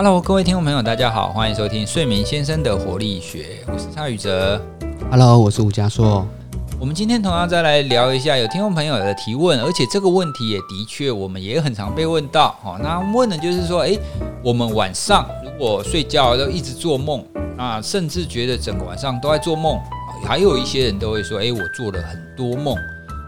Hello，各位听众朋友，大家好，欢迎收听睡眠先生的活力学，我是蔡宇哲。Hello，我是吴家硕。我们今天同样再来聊一下有听众朋友的提问，而且这个问题也的确我们也很常被问到。哦，那问的就是说，诶，我们晚上如果睡觉都一直做梦，啊，甚至觉得整个晚上都在做梦，还有一些人都会说，诶，我做了很多梦。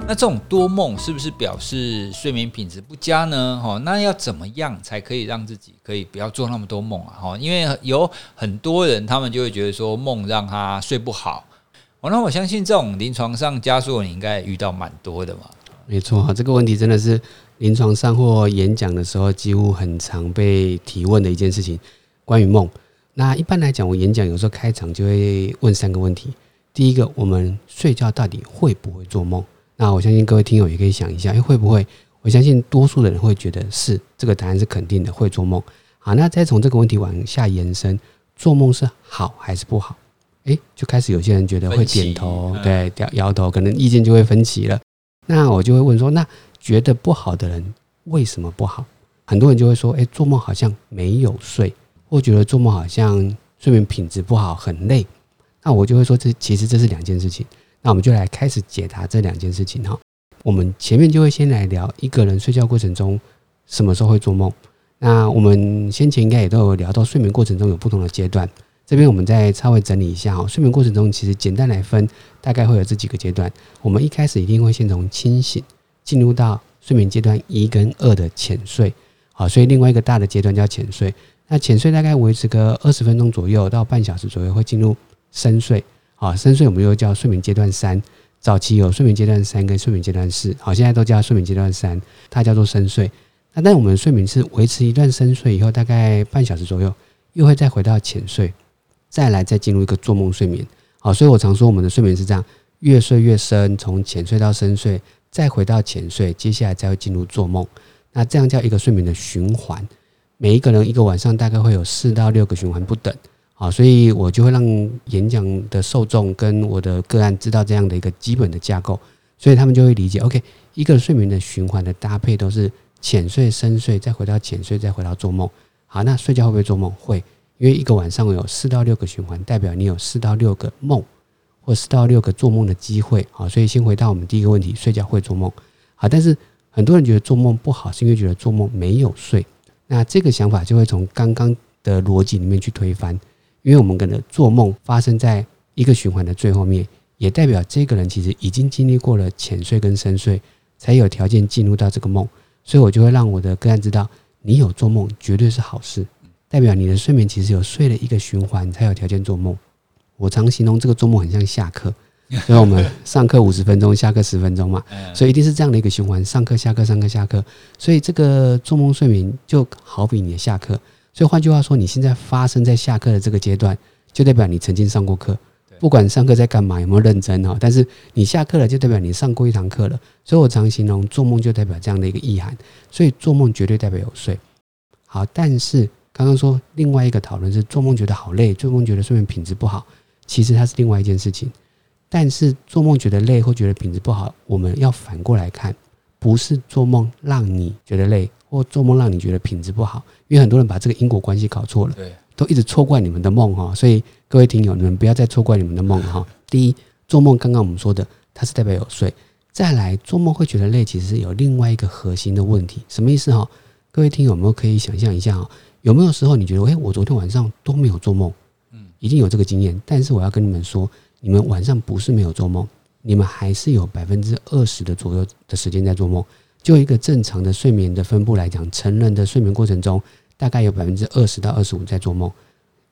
那这种多梦是不是表示睡眠品质不佳呢？哦，那要怎么样才可以让自己可以不要做那么多梦啊？哈，因为有很多人他们就会觉得说梦让他睡不好。哦，那我相信这种临床上家属你应该遇到蛮多的嘛。没错，这个问题真的是临床上或演讲的时候几乎很常被提问的一件事情。关于梦，那一般来讲，我演讲有时候开场就会问三个问题。第一个，我们睡觉到底会不会做梦？那我相信各位听友也可以想一下，诶，会不会？我相信多数的人会觉得是这个答案是肯定的，会做梦。好，那再从这个问题往下延伸，做梦是好还是不好？诶，就开始有些人觉得会点头，嗯对，摇摇头，可能意见就会分歧了。那我就会问说，那觉得不好的人为什么不好？很多人就会说，诶，做梦好像没有睡，或觉得做梦好像睡眠品质不好，很累。那我就会说，这其实这是两件事情。那我们就来开始解答这两件事情哈。我们前面就会先来聊一个人睡觉过程中什么时候会做梦。那我们先前应该也都有聊到，睡眠过程中有不同的阶段。这边我们再稍微整理一下哈。睡眠过程中其实简单来分，大概会有这几个阶段。我们一开始一定会先从清醒进入到睡眠阶段一跟二的浅睡，好，所以另外一个大的阶段叫浅睡。那浅睡大概维持个二十分钟左右到半小时左右，会进入深睡。好，深睡我们又叫睡眠阶段三，早期有睡眠阶段三跟睡眠阶段四，好，现在都叫睡眠阶段三，它叫做深睡。那但我们睡眠是维持一段深睡以后，大概半小时左右，又会再回到浅睡，再来再进入一个做梦睡眠。好，所以我常说我们的睡眠是这样，越睡越深，从浅睡到深睡，再回到浅睡，接下来再会进入做梦。那这样叫一个睡眠的循环。每一个人一个晚上大概会有四到六个循环不等。好，所以我就会让演讲的受众跟我的个案知道这样的一个基本的架构，所以他们就会理解。OK，一个睡眠的循环的搭配都是浅睡、深睡，再回到浅睡，再回到做梦。好，那睡觉会不会做梦？会，因为一个晚上有四到六个循环，代表你有四到六个梦，或四到六个做梦的机会。好，所以先回到我们第一个问题：睡觉会做梦。好，但是很多人觉得做梦不好，是因为觉得做梦没有睡。那这个想法就会从刚刚的逻辑里面去推翻。因为我们可能做梦发生在一个循环的最后面，也代表这个人其实已经经历过了浅睡跟深睡，才有条件进入到这个梦。所以我就会让我的个案知道，你有做梦绝对是好事，代表你的睡眠其实有睡了一个循环，才有条件做梦。我常形容这个做梦很像下课，所以我们上课五十分钟，下课十分钟嘛，所以一定是这样的一个循环：上课、下课、上课、下课。所以这个做梦睡眠就好比你的下课。所以换句话说，你现在发生在下课的这个阶段，就代表你曾经上过课。不管上课在干嘛，有没有认真哈，但是你下课了，就代表你上过一堂课了。所以我常形容做梦就代表这样的一个意涵。所以做梦绝对代表有睡。好，但是刚刚说另外一个讨论是做梦觉得好累，做梦觉得睡眠品质不好，其实它是另外一件事情。但是做梦觉得累或觉得品质不好，我们要反过来看，不是做梦让你觉得累。或做梦让你觉得品质不好，因为很多人把这个因果关系搞错了，对，都一直错怪你们的梦哈，所以各位听友，你们不要再错怪你们的梦哈。第一，做梦刚刚我们说的，它是代表有睡；再来，做梦会觉得累，其实是有另外一个核心的问题，什么意思哈？各位听友，有没有可以想象一下哈？有没有时候你觉得，诶，我昨天晚上都没有做梦？嗯，一定有这个经验，但是我要跟你们说，你们晚上不是没有做梦，你们还是有百分之二十的左右的时间在做梦。就一个正常的睡眠的分布来讲，成人的睡眠过程中，大概有百分之二十到二十五在做梦，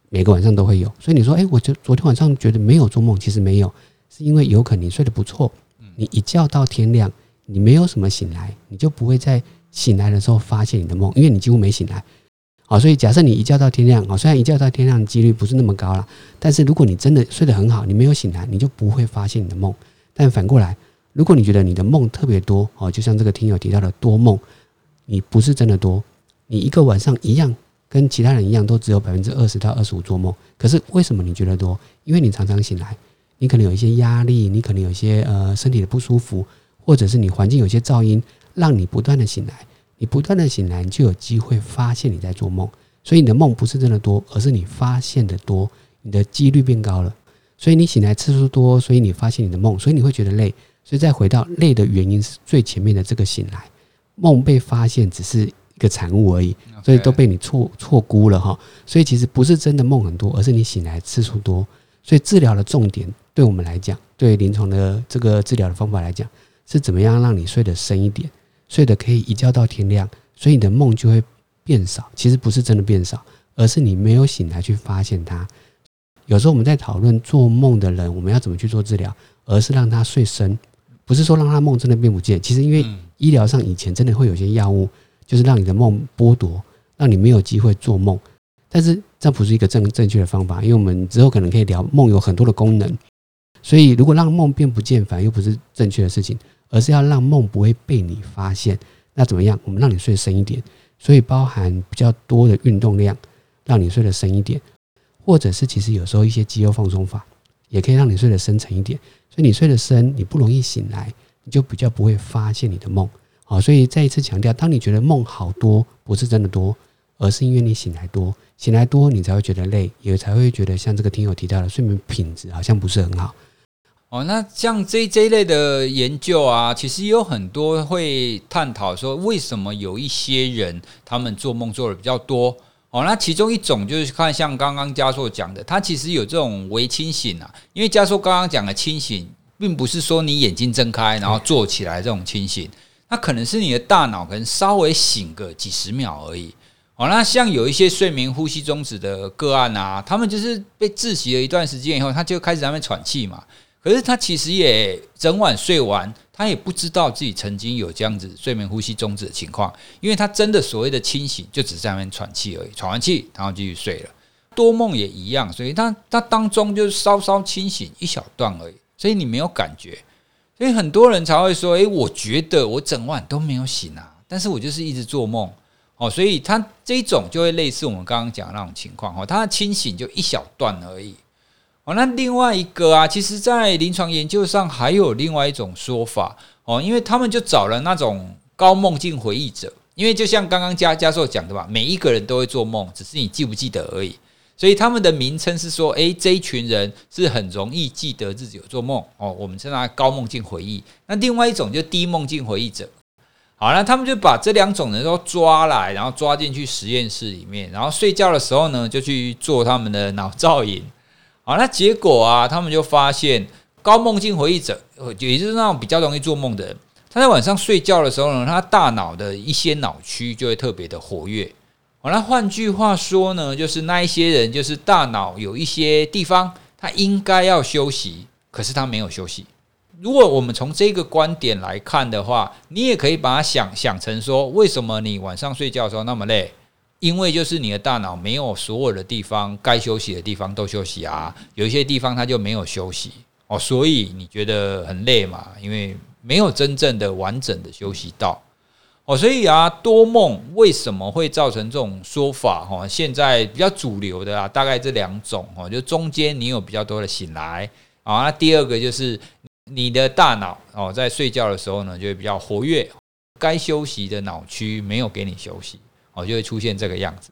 每个晚上都会有。所以你说，诶，我就昨天晚上觉得没有做梦，其实没有，是因为有可能你睡得不错，你一觉到天亮，你没有什么醒来，你就不会在醒来的时候发现你的梦，因为你几乎没醒来。好，所以假设你一觉到天亮，好，虽然一觉到天亮的几率不是那么高了，但是如果你真的睡得很好，你没有醒来，你就不会发现你的梦。但反过来，如果你觉得你的梦特别多哦，就像这个听友提到的多梦，你不是真的多，你一个晚上一样跟其他人一样，都只有百分之二十到二十五做梦。可是为什么你觉得多？因为你常常醒来，你可能有一些压力，你可能有一些呃身体的不舒服，或者是你环境有些噪音，让你不断的醒来。你不断的醒来，你就有机会发现你在做梦。所以你的梦不是真的多，而是你发现的多，你的几率变高了。所以你醒来次数多，所以你发现你的梦，所以你会觉得累。所以再回到累的原因是最前面的这个醒来，梦被发现只是一个产物而已，所以都被你错错估了哈。所以其实不是真的梦很多，而是你醒来次数多。所以治疗的重点对我们来讲，对临床的这个治疗的方法来讲，是怎么样让你睡得深一点，睡得可以一觉到天亮，所以你的梦就会变少。其实不是真的变少，而是你没有醒来去发现它。有时候我们在讨论做梦的人，我们要怎么去做治疗，而是让他睡深，不是说让他梦真的变不见。其实因为医疗上以前真的会有些药物，就是让你的梦剥夺，让你没有机会做梦。但是这不是一个正正确的方法，因为我们之后可能可以聊梦有很多的功能。所以如果让梦变不见，反而又不是正确的事情，而是要让梦不会被你发现。那怎么样？我们让你睡深一点，所以包含比较多的运动量，让你睡得深一点。或者是其实有时候一些肌肉放松法，也可以让你睡得深沉一点。所以你睡得深，你不容易醒来，你就比较不会发现你的梦。好，所以再一次强调，当你觉得梦好多，不是真的多，而是因为你醒来多，醒来多你才会觉得累，也才会觉得像这个听友提到的睡眠品质好像不是很好。哦，那像这这一类的研究啊，其实有很多会探讨说，为什么有一些人他们做梦做的比较多。哦，那其中一种就是看像刚刚加硕讲的，他其实有这种微清醒啊。因为加硕刚刚讲的清醒，并不是说你眼睛睁开然后坐起来这种清醒，那可能是你的大脑可能稍微醒个几十秒而已。哦，那像有一些睡眠呼吸中止的个案啊，他们就是被窒息了一段时间以后，他就开始在那喘气嘛。可是他其实也整晚睡完。他也不知道自己曾经有这样子睡眠呼吸终止的情况，因为他真的所谓的清醒，就只是在那边喘气而已，喘完气然后继续睡了。多梦也一样，所以他他当中就是稍稍清醒一小段而已，所以你没有感觉。所以很多人才会说：“诶，我觉得我整晚都没有醒啊，但是我就是一直做梦哦。”所以他这种就会类似我们刚刚讲的那种情况哦，他的清醒就一小段而已。哦，那另外一个啊，其实，在临床研究上还有另外一种说法哦，因为他们就找了那种高梦境回忆者，因为就像刚刚嘉嘉授讲的吧，每一个人都会做梦，只是你记不记得而已。所以他们的名称是说，诶，这一群人是很容易记得自己有做梦哦，我们称它高梦境回忆。那另外一种就低梦境回忆者，好，那他们就把这两种人都抓来，然后抓进去实验室里面，然后睡觉的时候呢，就去做他们的脑造影。好，那结果啊，他们就发现高梦境回忆者，也就是那种比较容易做梦的人，他在晚上睡觉的时候呢，他大脑的一些脑区就会特别的活跃。好，那换句话说呢，就是那一些人，就是大脑有一些地方他应该要休息，可是他没有休息。如果我们从这个观点来看的话，你也可以把它想想成说，为什么你晚上睡觉的时候那么累？因为就是你的大脑没有所有的地方该休息的地方都休息啊，有一些地方它就没有休息哦，所以你觉得很累嘛？因为没有真正的完整的休息到哦，所以啊，多梦为什么会造成这种说法？哈，现在比较主流的啊，大概这两种哦，就中间你有比较多的醒来啊，那第二个就是你的大脑哦，在睡觉的时候呢，就会比较活跃，该休息的脑区没有给你休息。哦，就会出现这个样子。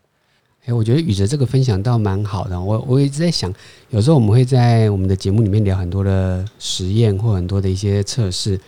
哎，我觉得宇哲这个分享倒蛮好的。我我一直在想，有时候我们会在我们的节目里面聊很多的实验或很多的一些测试。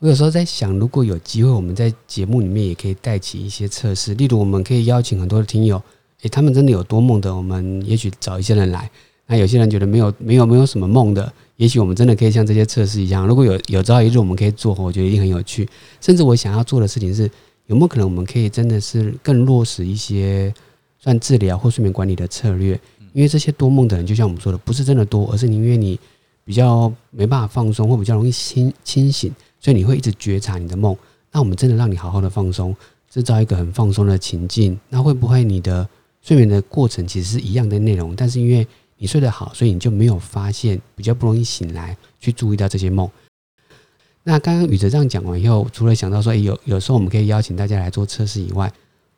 我有时候在想，如果有机会，我们在节目里面也可以带起一些测试。例如，我们可以邀请很多的听友，诶，他们真的有多梦的，我们也许找一些人来。那有些人觉得没有没有没有什么梦的，也许我们真的可以像这些测试一样。如果有有朝一日我们可以做，我觉得一定很有趣。甚至我想要做的事情是。有没有可能我们可以真的是更落实一些算治疗或睡眠管理的策略？因为这些多梦的人，就像我们说的，不是真的多，而是因为你比较没办法放松，或比较容易清清醒，所以你会一直觉察你的梦。那我们真的让你好好的放松，制造一个很放松的情境，那会不会你的睡眠的过程其实是一样的内容？但是因为你睡得好，所以你就没有发现，比较不容易醒来去注意到这些梦。那刚刚宇哲这样讲完以后，除了想到说，有有时候我们可以邀请大家来做测试以外，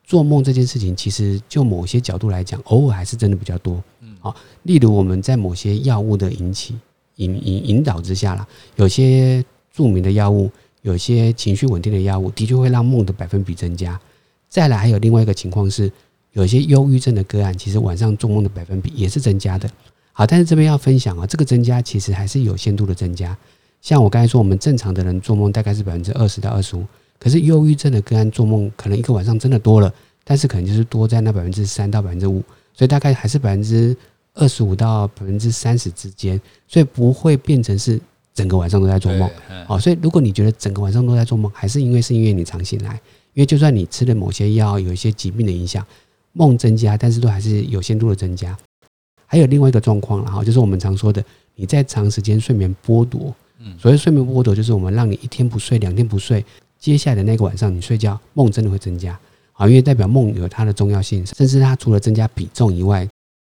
做梦这件事情，其实就某些角度来讲，偶尔还是真的比较多。嗯，好，例如我们在某些药物的引起引引引导之下啦，有些著名的药物，有些情绪稳定的药物，的确会让梦的百分比增加。再来，还有另外一个情况是，有些忧郁症的个案，其实晚上做梦的百分比也是增加的。好，但是这边要分享啊，这个增加其实还是有限度的增加。像我刚才说，我们正常的人做梦大概是百分之二十到二十五，可是忧郁症的个案做梦可能一个晚上真的多了，但是可能就是多在那百分之三到百分之五，所以大概还是百分之二十五到百分之三十之间，所以不会变成是整个晚上都在做梦。好，所以如果你觉得整个晚上都在做梦，还是因为是因为你常醒来，因为就算你吃了某些药，有一些疾病的影响，梦增加，但是都还是有限度的增加。还有另外一个状况然后，就是我们常说的你在长时间睡眠剥夺。所谓睡眠剥夺，就是我们让你一天不睡，两天不睡，接下来的那个晚上你睡觉梦真的会增加啊，因为代表梦有它的重要性，甚至它除了增加比重以外，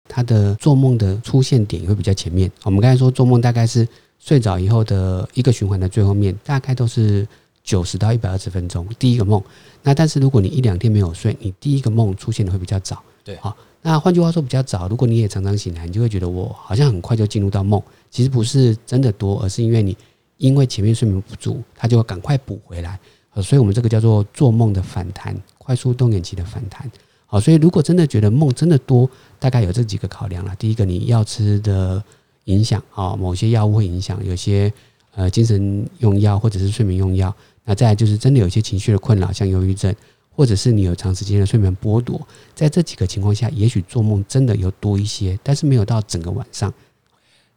它的做梦的出现点也会比较前面。我们刚才说做梦大概是睡着以后的一个循环的最后面，大概都是九十到一百二十分钟第一个梦。那但是如果你一两天没有睡，你第一个梦出现的会比较早。对，好，那换句话说比较早，如果你也常常醒来，你就会觉得我好像很快就进入到梦。其实不是真的多，而是因为你因为前面睡眠不足，它就会赶快补回来。呃所以我们这个叫做做梦的反弹，快速动眼期的反弹。好，所以如果真的觉得梦真的多，大概有这几个考量了。第一个，你药吃的影响啊，某些药物会影响，有些呃精神用药或者是睡眠用药。那再来就是真的有一些情绪的困扰，像忧郁症，或者是你有长时间的睡眠剥夺，在这几个情况下，也许做梦真的有多一些，但是没有到整个晚上。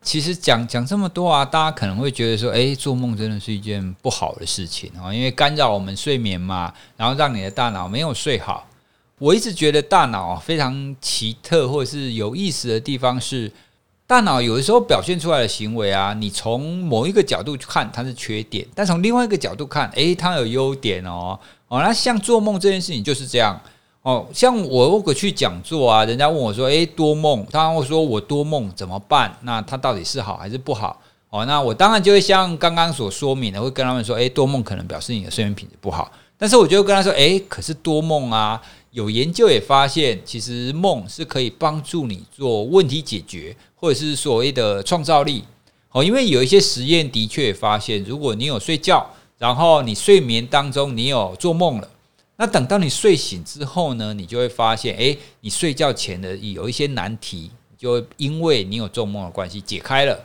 其实讲讲这么多啊，大家可能会觉得说，哎，做梦真的是一件不好的事情啊，因为干扰我们睡眠嘛，然后让你的大脑没有睡好。我一直觉得大脑非常奇特或者是有意思的地方是，大脑有的时候表现出来的行为啊，你从某一个角度去看它是缺点，但从另外一个角度看，诶，它有优点哦。哦，那像做梦这件事情就是这样。哦，像我如果去讲座啊，人家问我说：“诶，多梦。”他会说我多梦怎么办？那他到底是好还是不好？哦，那我当然就会像刚刚所说明的，会跟他们说：“诶，多梦可能表示你的睡眠品质不好。”但是我就跟他说：“诶，可是多梦啊，有研究也发现，其实梦是可以帮助你做问题解决，或者是所谓的创造力。哦，因为有一些实验的确发现，如果你有睡觉，然后你睡眠当中你有做梦了。”那等到你睡醒之后呢，你就会发现，哎，你睡觉前的有一些难题，就因为你有做梦的关系解开了。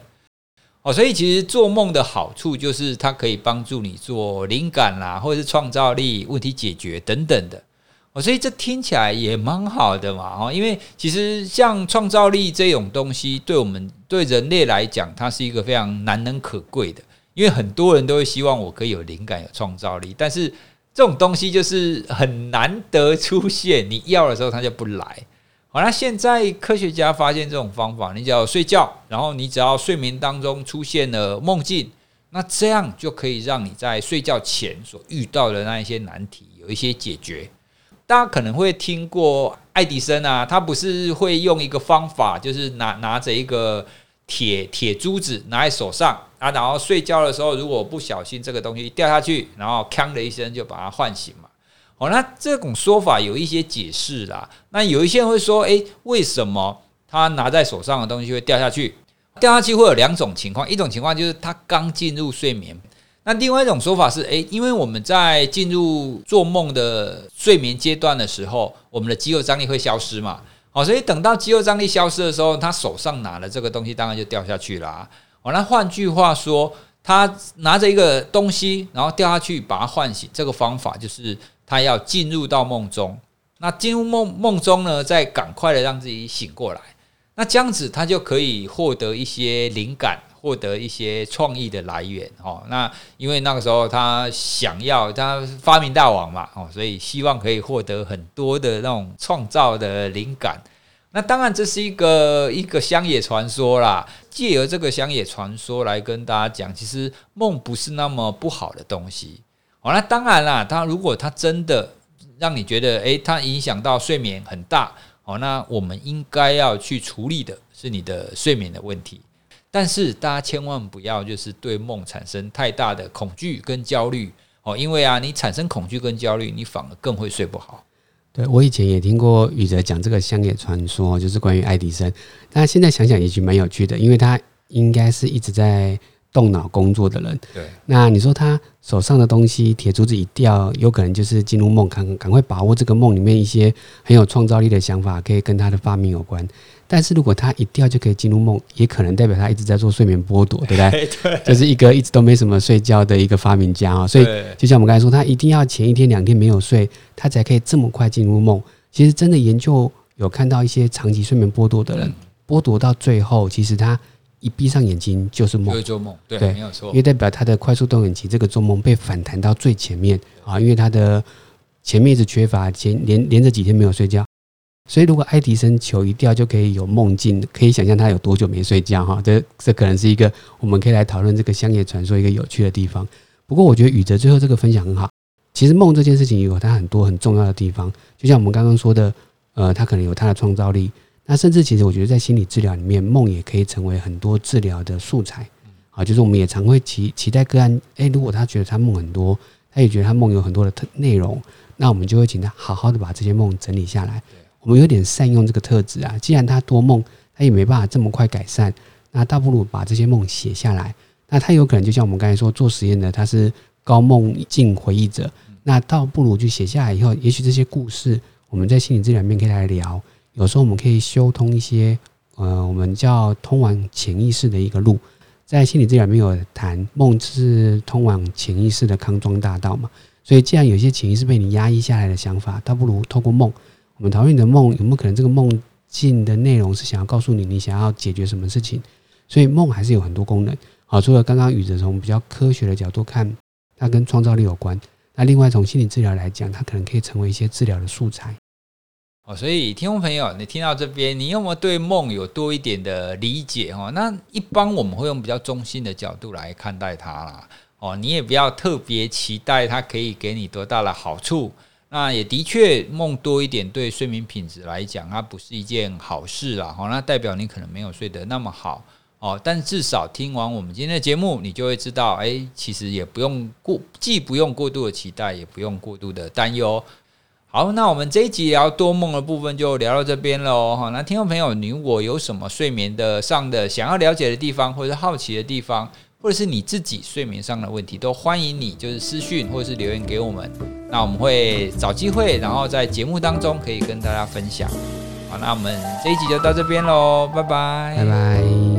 哦，所以其实做梦的好处就是它可以帮助你做灵感啦，或者是创造力、问题解决等等的。哦，所以这听起来也蛮好的嘛。哦，因为其实像创造力这种东西，对我们对人类来讲，它是一个非常难能可贵的。因为很多人都会希望我可以有灵感、有创造力，但是。这种东西就是很难得出现，你要的时候它就不来。好，那现在科学家发现这种方法，你只要睡觉，然后你只要睡眠当中出现了梦境，那这样就可以让你在睡觉前所遇到的那一些难题有一些解决。大家可能会听过爱迪生啊，他不是会用一个方法，就是拿拿着一个。铁铁珠子拿在手上啊，然后睡觉的时候，如果不小心这个东西掉下去，然后锵的一声就把它唤醒嘛。哦，那这种说法有一些解释啦。那有一些人会说，诶，为什么他拿在手上的东西会掉下去？掉下去会有两种情况，一种情况就是他刚进入睡眠，那另外一种说法是，诶，因为我们在进入做梦的睡眠阶段的时候，我们的肌肉张力会消失嘛。哦，所以等到肌肉张力消失的时候，他手上拿的这个东西当然就掉下去啦。哦，那换句话说，他拿着一个东西，然后掉下去把它唤醒，这个方法就是他要进入到梦中。那进入梦梦中呢，再赶快的让自己醒过来。那这样子，他就可以获得一些灵感。获得一些创意的来源哦，那因为那个时候他想要他发明大王嘛哦，所以希望可以获得很多的那种创造的灵感。那当然这是一个一个乡野传说啦，借由这个乡野传说来跟大家讲，其实梦不是那么不好的东西哦。那当然啦，他如果他真的让你觉得诶，它影响到睡眠很大哦，那我们应该要去处理的是你的睡眠的问题。但是大家千万不要就是对梦产生太大的恐惧跟焦虑哦，因为啊，你产生恐惧跟焦虑，你反而更会睡不好。对我以前也听过宇哲讲这个乡野传说，就是关于爱迪生。那现在想想也许蛮有趣的，因为他应该是一直在动脑工作的人。对，那你说他手上的东西铁珠子一掉，有可能就是进入梦，赶赶快把握这个梦里面一些很有创造力的想法，可以跟他的发明有关。但是如果他一掉就可以进入梦，也可能代表他一直在做睡眠剥夺，对不对？对，就是一个一直都没什么睡觉的一个发明家啊。所以就像我们刚才说，他一定要前一天两天没有睡，他才可以这么快进入梦。其实真的研究有看到一些长期睡眠剥夺的人，剥夺到最后，其实他一闭上眼睛就是梦，就做梦，对，没有错。因为代表他的快速动眼期这个做梦被反弹到最前面啊，因为他的前面一直缺乏，前连连着几天没有睡觉。所以，如果爱迪生球一掉就可以有梦境，可以想象他有多久没睡觉哈？这这可能是一个我们可以来讨论这个乡野传说一个有趣的地方。不过，我觉得宇哲最后这个分享很好。其实梦这件事情有它很多很重要的地方，就像我们刚刚说的，呃，它可能有它的创造力。那甚至其实我觉得在心理治疗里面，梦也可以成为很多治疗的素材。啊，就是我们也常会期期待个案，诶，如果他觉得他梦很多，他也觉得他梦有很多的内容，那我们就会请他好好的把这些梦整理下来。我们有点善用这个特质啊，既然他多梦，他也没办法这么快改善，那倒不如把这些梦写下来。那他有可能就像我们刚才说做实验的，他是高梦境回忆者，那倒不如就写下来以后，也许这些故事我们在心理治疗面可以来聊。有时候我们可以修通一些，呃，我们叫通往潜意识的一个路。在心理治疗面有谈梦是通往潜意识的康庄大道嘛，所以既然有些潜意识被你压抑下来的想法，倒不如透过梦。我们讨论你的梦有没有可能？这个梦境的内容是想要告诉你，你想要解决什么事情？所以梦还是有很多功能。好，除了刚刚宇哲从比较科学的角度看，它跟创造力有关。那另外从心理治疗来讲，它可能可以成为一些治疗的素材。哦，所以听众朋友，你听到这边，你有没有对梦有多一点的理解？哈，那一般我们会用比较中性的角度来看待它啦。哦，你也不要特别期待它可以给你多大的好处。那也的确，梦多一点对睡眠品质来讲，它不是一件好事啦。好，那代表你可能没有睡得那么好哦。但至少听完我们今天的节目，你就会知道，哎，其实也不用过，既不用过度的期待，也不用过度的担忧。好，那我们这一集聊多梦的部分就聊到这边喽。哈，那听众朋友，你如果有什么睡眠的上的想要了解的地方，或者好奇的地方，或者是你自己睡眠上的问题，都欢迎你就是私讯或者是留言给我们，那我们会找机会，然后在节目当中可以跟大家分享。好，那我们这一集就到这边喽，拜拜，拜拜。